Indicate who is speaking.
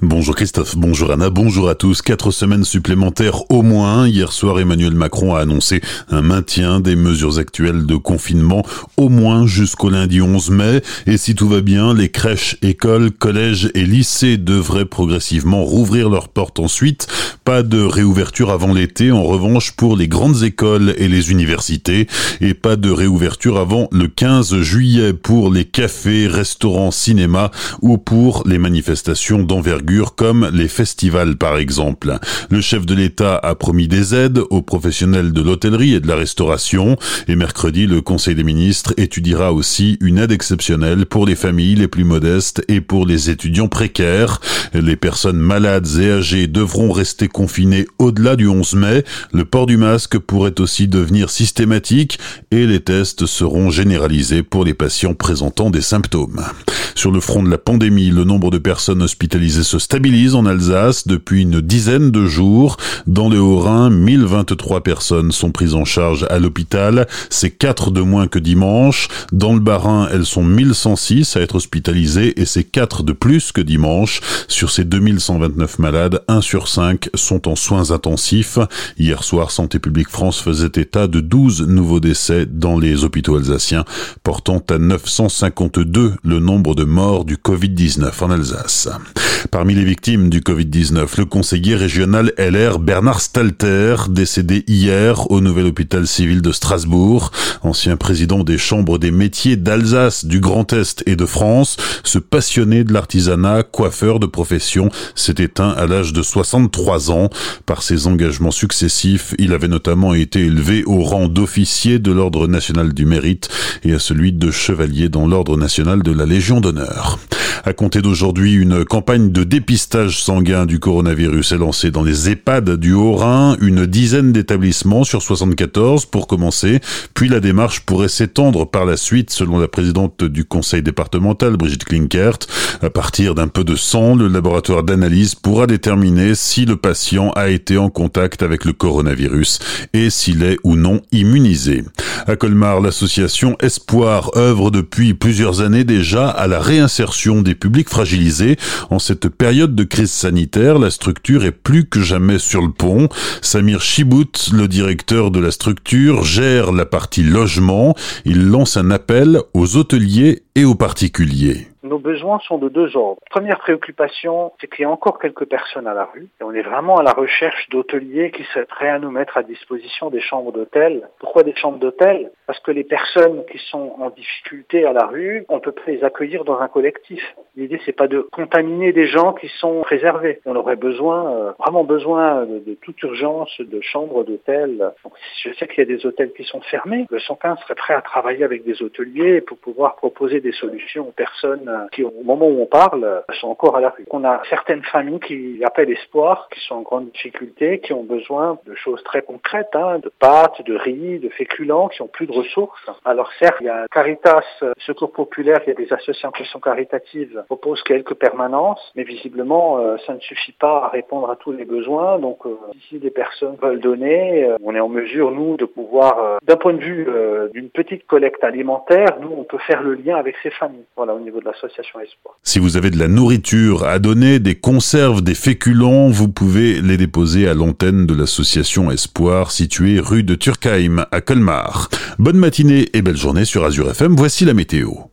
Speaker 1: Bonjour Christophe, bonjour Anna, bonjour à tous. Quatre semaines supplémentaires au moins. Hier soir, Emmanuel Macron a annoncé un maintien des mesures actuelles de confinement au moins jusqu'au lundi 11 mai. Et si tout va bien, les crèches, écoles, collèges et lycées devraient progressivement rouvrir leurs portes ensuite. Pas de réouverture avant l'été, en revanche, pour les grandes écoles et les universités. Et pas de réouverture avant le 15 juillet pour les cafés, restaurants, cinémas ou pour les manifestations d'envergure comme les festivals par exemple. Le chef de l'État a promis des aides aux professionnels de l'hôtellerie et de la restauration et mercredi le Conseil des ministres étudiera aussi une aide exceptionnelle pour les familles les plus modestes et pour les étudiants précaires. Les personnes malades et âgées devront rester confinées au-delà du 11 mai. Le port du masque pourrait aussi devenir systématique et les tests seront généralisés pour les patients présentant des symptômes. Sur le front de la pandémie, le nombre de personnes hospitalisées se stabilise en Alsace depuis une dizaine de jours. Dans le Haut-Rhin, 1023 personnes sont prises en charge à l'hôpital. C'est 4 de moins que dimanche. Dans le Bas-Rhin, elles sont 1106 à être hospitalisées et c'est 4 de plus que dimanche. Sur ces 2129 malades, 1 sur 5 sont en soins intensifs. Hier soir, Santé publique France faisait état de 12 nouveaux décès dans les hôpitaux alsaciens, portant à 952 le nombre de morts du Covid-19 en Alsace. Parmi les victimes du Covid-19, le conseiller régional LR Bernard Stalter, décédé hier au nouvel hôpital civil de Strasbourg, ancien président des chambres des métiers d'Alsace, du Grand Est et de France, ce passionné de l'artisanat, coiffeur de profession, s'est éteint à l'âge de 63 ans. Par ses engagements successifs, il avait notamment été élevé au rang d'officier de l'Ordre national du mérite et à celui de chevalier dans l'Ordre national de la Légion d'honneur. À compter d'aujourd'hui, une campagne dépistage sanguin du coronavirus est lancée dans les EHPAD du Haut-Rhin, une dizaine d'établissements sur 74 pour commencer, puis la démarche pourrait s'étendre par la suite selon la présidente du conseil départemental, Brigitte Klinkert. À partir d'un peu de sang, le laboratoire d'analyse pourra déterminer si le patient a été en contact avec le coronavirus et s'il est ou non immunisé. À Colmar, l'association Espoir œuvre depuis plusieurs années déjà à la réinsertion des publics fragilisés. En cette période de crise sanitaire, la structure est plus que jamais sur le pont. Samir Chibout, le directeur de la structure, gère la partie logement. Il lance un appel aux hôteliers et aux particuliers.
Speaker 2: Nos besoins sont de deux ordres. Première préoccupation, c'est qu'il y a encore quelques personnes à la rue. Et on est vraiment à la recherche d'hôteliers qui seraient prêts à nous mettre à disposition des chambres d'hôtel. Pourquoi des chambres d'hôtel? Parce que les personnes qui sont en difficulté à la rue, on peut les accueillir dans un collectif. L'idée, c'est pas de contaminer des gens qui sont préservés. On aurait besoin, euh, vraiment besoin de, toute urgence de chambres d'hôtel. Je sais qu'il y a des hôtels qui sont fermés. Le 115 serait prêt à travailler avec des hôteliers pour pouvoir proposer des solutions aux personnes qui, au moment où on parle, sont encore à. On a certaines familles qui appellent espoir, qui sont en grande difficulté, qui ont besoin de choses très concrètes, hein, de pâtes, de riz, de féculents, qui ont plus de ressources. Alors certes, il y a Caritas, Secours Populaire, il y a des associations caritatives proposent quelques permanences, mais visiblement, euh, ça ne suffit pas à répondre à tous les besoins. Donc, euh, si des personnes veulent donner, euh, on est en mesure, nous, de pouvoir, d'un point de vue d'une petite collecte alimentaire, nous, on peut faire le lien avec ces familles. Voilà, au niveau de la
Speaker 1: Si vous avez de la nourriture à donner, des conserves, des féculents, vous pouvez les déposer à l'antenne de l'association Espoir située rue de Turkheim à Colmar. Bonne matinée et belle journée sur Azure FM. Voici la météo.